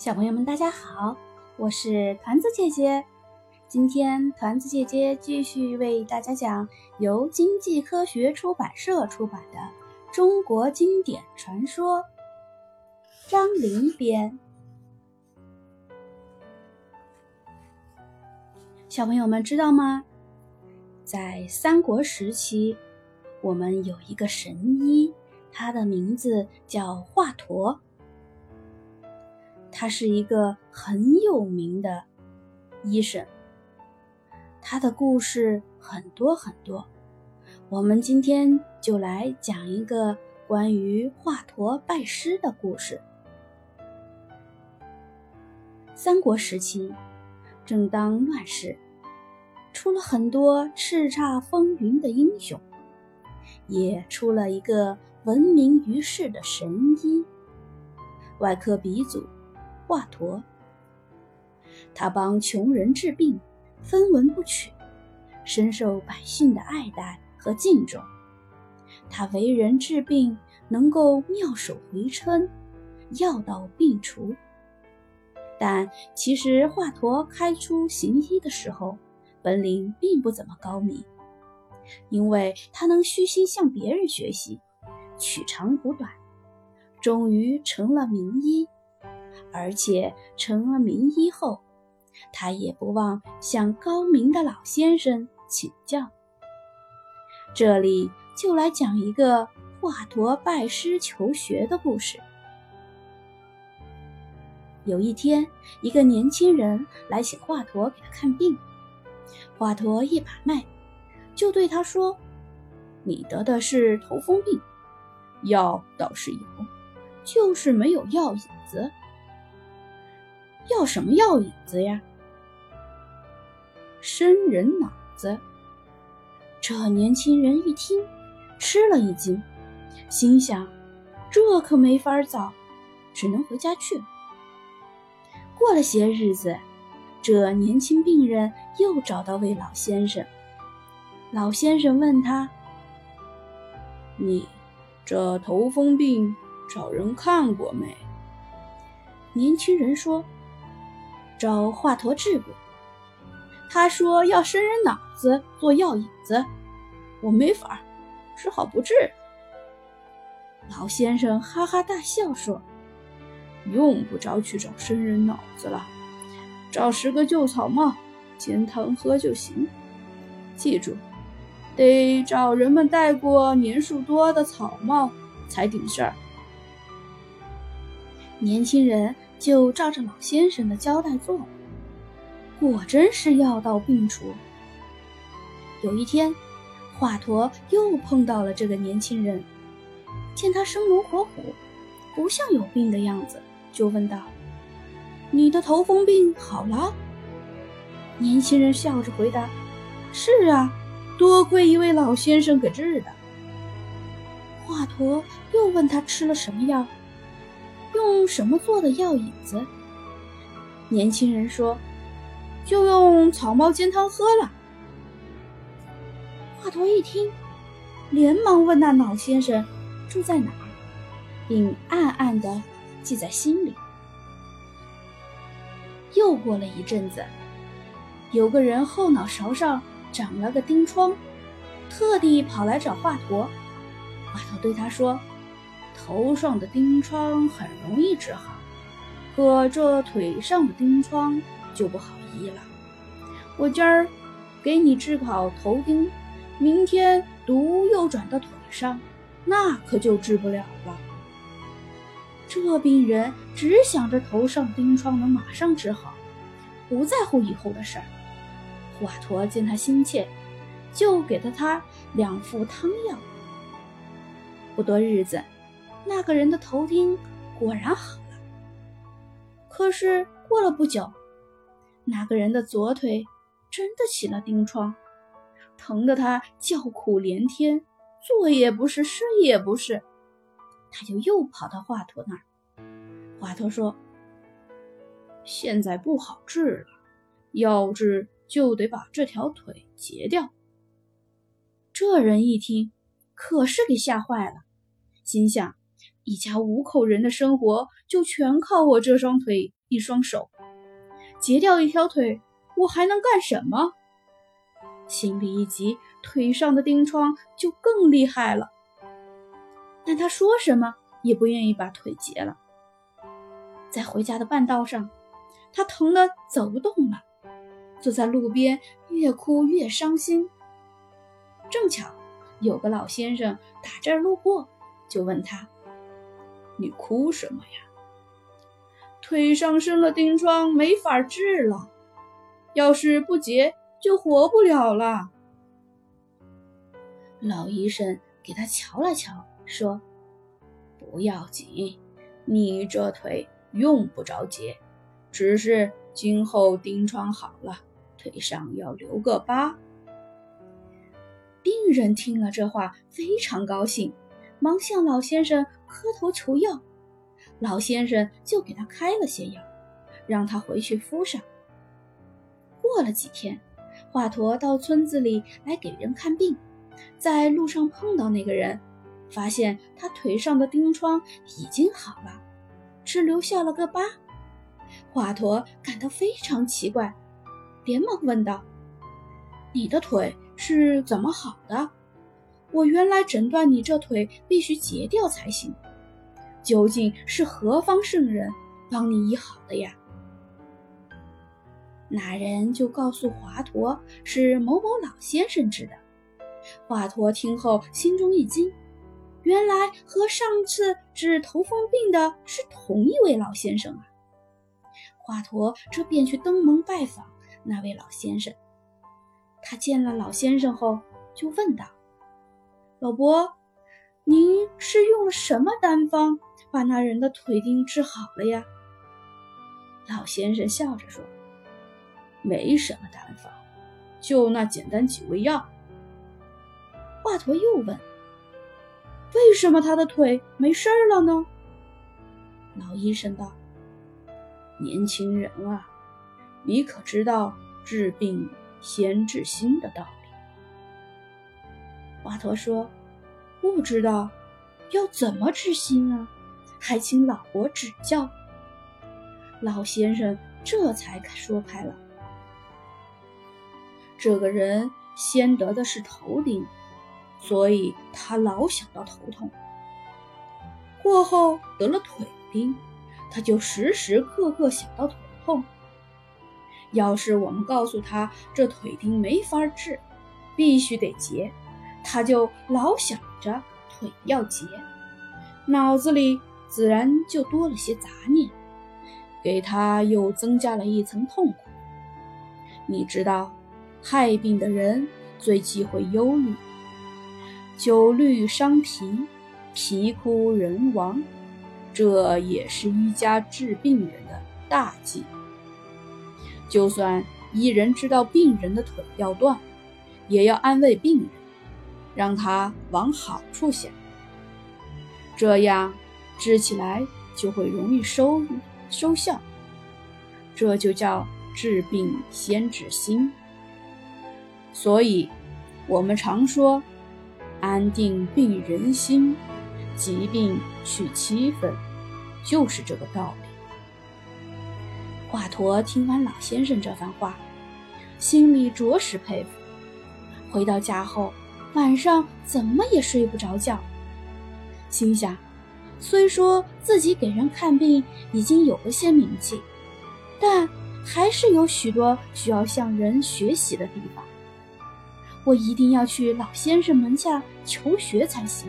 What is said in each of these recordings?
小朋友们，大家好，我是团子姐姐。今天团子姐姐继续为大家讲由经济科学出版社出版的《中国经典传说》，张陵编。小朋友们知道吗？在三国时期，我们有一个神医，他的名字叫华佗。他是一个很有名的医生，他的故事很多很多。我们今天就来讲一个关于华佗拜师的故事。三国时期，正当乱世，出了很多叱咤风云的英雄，也出了一个闻名于世的神医，外科鼻祖。华佗，他帮穷人治病，分文不取，深受百姓的爱戴和敬重。他为人治病能够妙手回春，药到病除。但其实华佗开出行医的时候，本领并不怎么高明，因为他能虚心向别人学习，取长补短，终于成了名医。而且成了名医后，他也不忘向高明的老先生请教。这里就来讲一个华佗拜师求学的故事。有一天，一个年轻人来请华佗给他看病，华佗一把脉，就对他说：“你得的是头风病，药倒是有，就是没有药引子。”要什么药引子呀？生人脑子。这年轻人一听，吃了一惊，心想：这可没法造，只能回家去。过了些日子，这年轻病人又找到位老先生。老先生问他：“你这头风病找人看过没？”年轻人说。找华佗治过，他说要生人脑子做药引子，我没法，只好不治。老先生哈哈大笑说：“用不着去找生人脑子了，找十个旧草帽煎汤喝就行。记住，得找人们戴过年数多的草帽才顶事儿。”年轻人。就照着老先生的交代做，果真是药到病除。有一天，华佗又碰到了这个年轻人，见他生龙活虎，不像有病的样子，就问道：“你的头风病好了？”年轻人笑着回答：“是啊，多亏一位老先生给治的。”华佗又问他吃了什么药。用什么做的药引子？年轻人说：“就用草帽煎汤喝了。”华佗一听，连忙问那老先生住在哪儿，并暗暗的记在心里。又过了一阵子，有个人后脑勺上长了个钉疮，特地跑来找华佗。华佗对他说。头上的钉疮很容易治好，可这腿上的钉疮就不好医了。我今儿给你治好头钉，明天毒又转到腿上，那可就治不了了。这病人只想着头上的钉疮能马上治好，不在乎以后的事儿。华佗见他心切，就给了他两副汤药。不多日子。那个人的头钉果然好了，可是过了不久，那个人的左腿真的起了钉疮，疼得他叫苦连天，坐也不是，睡也不是。他就又跑到华佗那儿。华佗说：“现在不好治了，要治就得把这条腿截掉。”这人一听，可是给吓坏了，心想。一家五口人的生活就全靠我这双腿一双手，截掉一条腿，我还能干什么？心里一急，腿上的钉疮就更厉害了。但他说什么也不愿意把腿截了。在回家的半道上，他疼得走不动了，坐在路边，越哭越伤心。正巧有个老先生打这儿路过，就问他：“你哭什么呀？”腿上生了钉疮，没法治了。要是不结，就活不了了。老医生给他瞧了瞧，说：“不要紧，你这腿用不着结，只是今后钉疮好了，腿上要留个疤。”病人听了这话，非常高兴，忙向老先生磕头求药。老先生就给他开了些药，让他回去敷上。过了几天，华佗到村子里来给人看病，在路上碰到那个人，发现他腿上的钉疮已经好了，只留下了个疤。华佗感到非常奇怪，连忙问道：“你的腿是怎么好的？我原来诊断你这腿必须截掉才行。”究竟是何方圣人帮你医好的呀？那人就告诉华佗是某某老先生治的。华佗听后心中一惊，原来和上次治头风病的是同一位老先生啊！华佗这便去登门拜访那位老先生。他见了老先生后，就问道：“老伯，您是用了什么丹方？”把那人的腿钉治好了呀！老先生笑着说：“没什么丹方，就那简单几味药。”华佗又问：“为什么他的腿没事儿了呢？”老医生道：“年轻人啊，你可知道治病先治心的道理？”华佗说：“不知道，要怎么治心啊？”还请老伯指教。老先生这才说开了：这个人先得的是头钉，所以他老想到头痛；过后得了腿钉，他就时时刻刻想到腿痛。要是我们告诉他这腿钉没法治，必须得结，他就老想着腿要结，脑子里。自然就多了些杂念，给他又增加了一层痛苦。你知道，害病的人最忌讳忧虑，久虑伤脾，脾枯人亡，这也是医家治病人的大忌。就算医人知道病人的腿要断，也要安慰病人，让他往好处想，这样。治起来就会容易收收效，这就叫治病先治心。所以，我们常说“安定病人心，疾病去七分”，就是这个道理。华佗听完老先生这番话，心里着实佩服。回到家后，晚上怎么也睡不着觉，心想。虽说自己给人看病已经有了些名气，但还是有许多需要向人学习的地方。我一定要去老先生门下求学才行。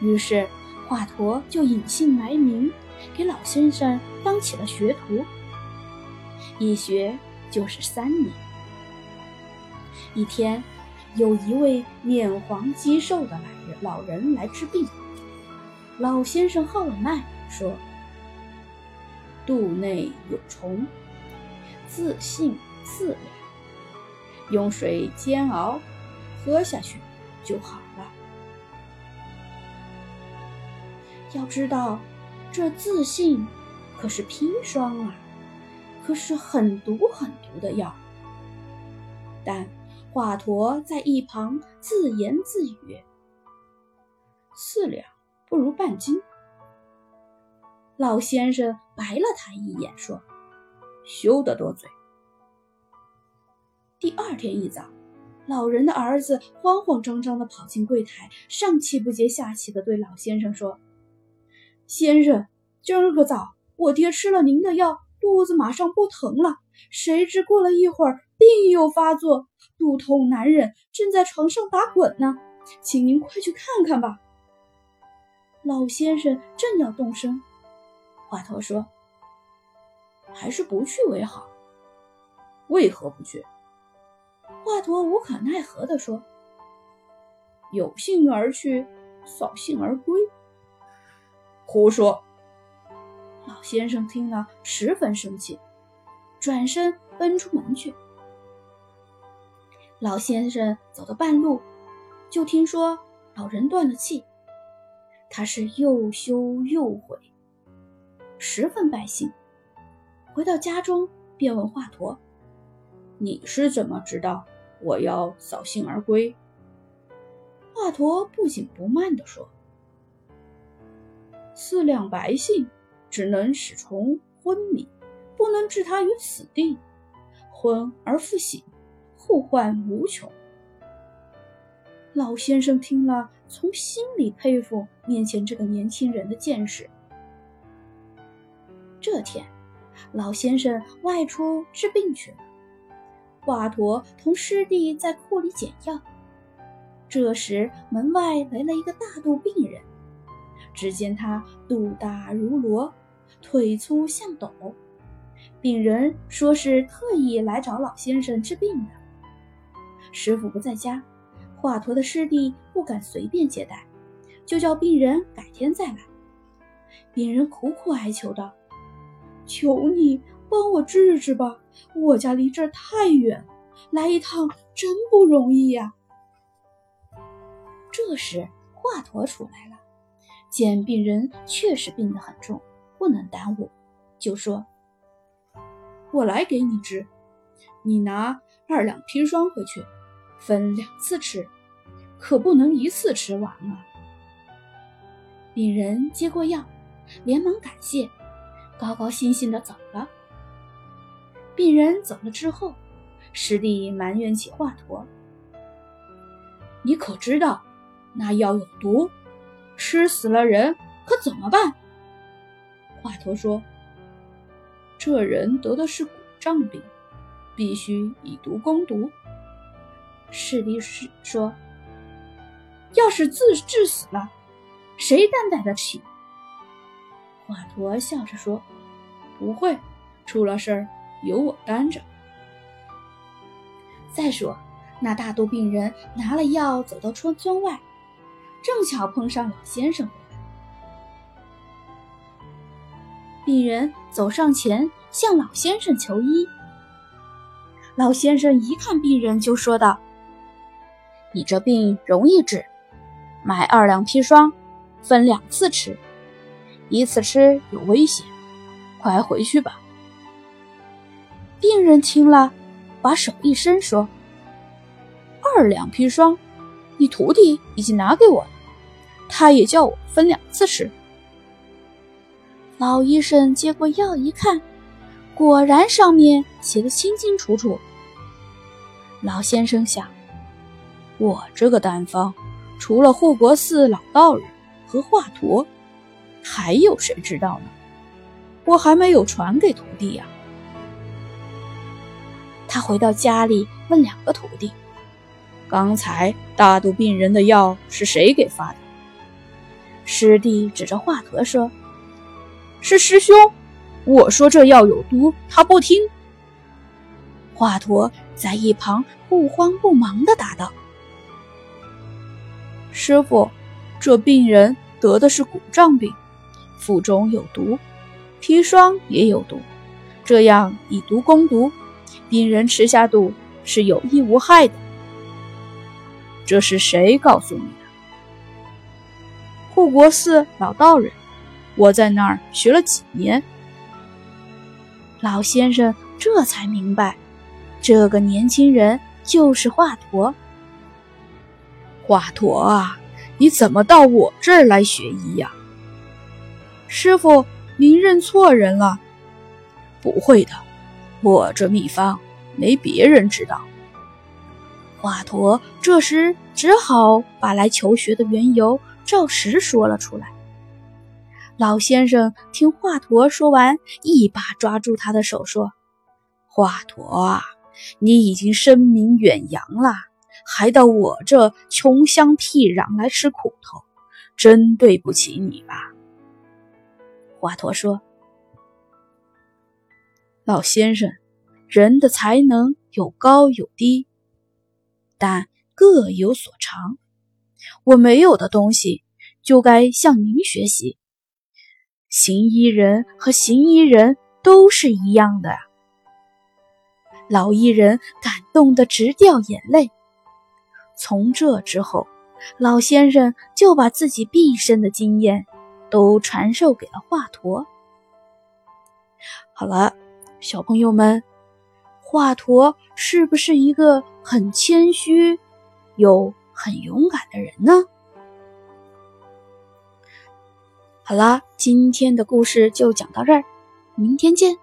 于是华佗就隐姓埋名，给老先生当起了学徒。一学就是三年。一天，有一位面黄肌瘦的老人老人来治病。老先生号了脉，说：“肚内有虫，自性四两，用水煎熬，喝下去就好了。要知道，这自信可是砒霜啊，可是很毒很毒的药。”但华佗在一旁自言自语：“四两。”不如半斤。老先生白了他一眼，说：“休得多嘴。”第二天一早，老人的儿子慌慌张张地跑进柜台，上气不接下气地对老先生说：“先生，今儿个早，我爹吃了您的药，肚子马上不疼了。谁知过了一会儿，病又发作，肚痛难忍，正在床上打滚呢。请您快去看看吧。”老先生正要动身，华佗说：“还是不去为好。为何不去？”华佗无可奈何地说：“有幸而去，扫兴而归。”胡说！老先生听了十分生气，转身奔出门去。老先生走到半路，就听说老人断了气，他是又羞又悔，十分败兴。回到家中，便问华佗：“你是怎么知道？”我要扫兴而归。华佗不紧不慢地说：“四两白杏只能使虫昏迷，不能置他于死地。昏而复醒，后患无穷。”老先生听了，从心里佩服面前这个年轻人的见识。这天，老先生外出治病去了。华佗同师弟在库里捡药，这时门外来了一个大肚病人。只见他肚大如箩，腿粗像斗。病人说是特意来找老先生治病的。师傅不在家，华佗的师弟不敢随便接待，就叫病人改天再来。病人苦苦哀求道：“求你。”帮我治治吧，我家离这儿太远，来一趟真不容易呀。这时华佗出来了，见病人确实病得很重，不能耽误，就说：“我来给你治，你拿二两砒霜回去，分两次吃，可不能一次吃完啊。”病人接过药，连忙感谢，高高兴兴的走了。病人走了之后，师弟埋怨起华佗：“你可知道那药有毒，吃死了人可怎么办？”华佗说：“这人得的是骨胀病，必须以毒攻毒。”师弟是说：“要是自致死了，谁担待得起？”华佗笑着说：“不会，出了事儿。”由我担着。再说，那大肚病人拿了药，走到村村外，正巧碰上老先生回来。病人走上前向老先生求医。老先生一看病人，就说道：“你这病容易治，买二两砒霜，分两次吃，一次吃有危险，快回去吧。”病人听了，把手一伸，说：“二两砒霜，你徒弟已经拿给我了，他也叫我分两次吃。”老医生接过药一看，果然上面写的清清楚楚。老先生想：“我这个丹方，除了护国寺老道人和华佗，还有谁知道呢？我还没有传给徒弟呀。”他回到家里，问两个徒弟：“刚才大肚病人的药是谁给发的？”师弟指着华佗说：“是师兄。我说这药有毒，他不听。”华佗在一旁不慌不忙地答道：“师傅，这病人得的是骨胀病，腹中有毒，砒霜也有毒，这样以毒攻毒。”病人吃下肚是有益无害的，这是谁告诉你的？护国寺老道人，我在那儿学了几年。老先生这才明白，这个年轻人就是华佗。华佗啊，你怎么到我这儿来学医呀？师傅，您认错人了。不会的，我这秘方没别人知道。华佗这时只好把来求学的缘由照实说了出来。老先生听华佗说完，一把抓住他的手说：“华佗啊，你已经声名远扬了，还到我这穷乡僻壤来吃苦头，真对不起你吧。”华佗说：“老先生，人的才能有高有低。”但各有所长，我没有的东西，就该向您学习。行医人和行医人都是一样的。老艺人感动得直掉眼泪。从这之后，老先生就把自己毕生的经验都传授给了华佗。好了，小朋友们。华佗是不是一个很谦虚又很勇敢的人呢？好啦，今天的故事就讲到这儿，明天见。